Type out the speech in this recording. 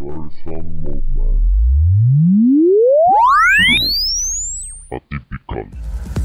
Universal Movement. Síguenos. Atypical.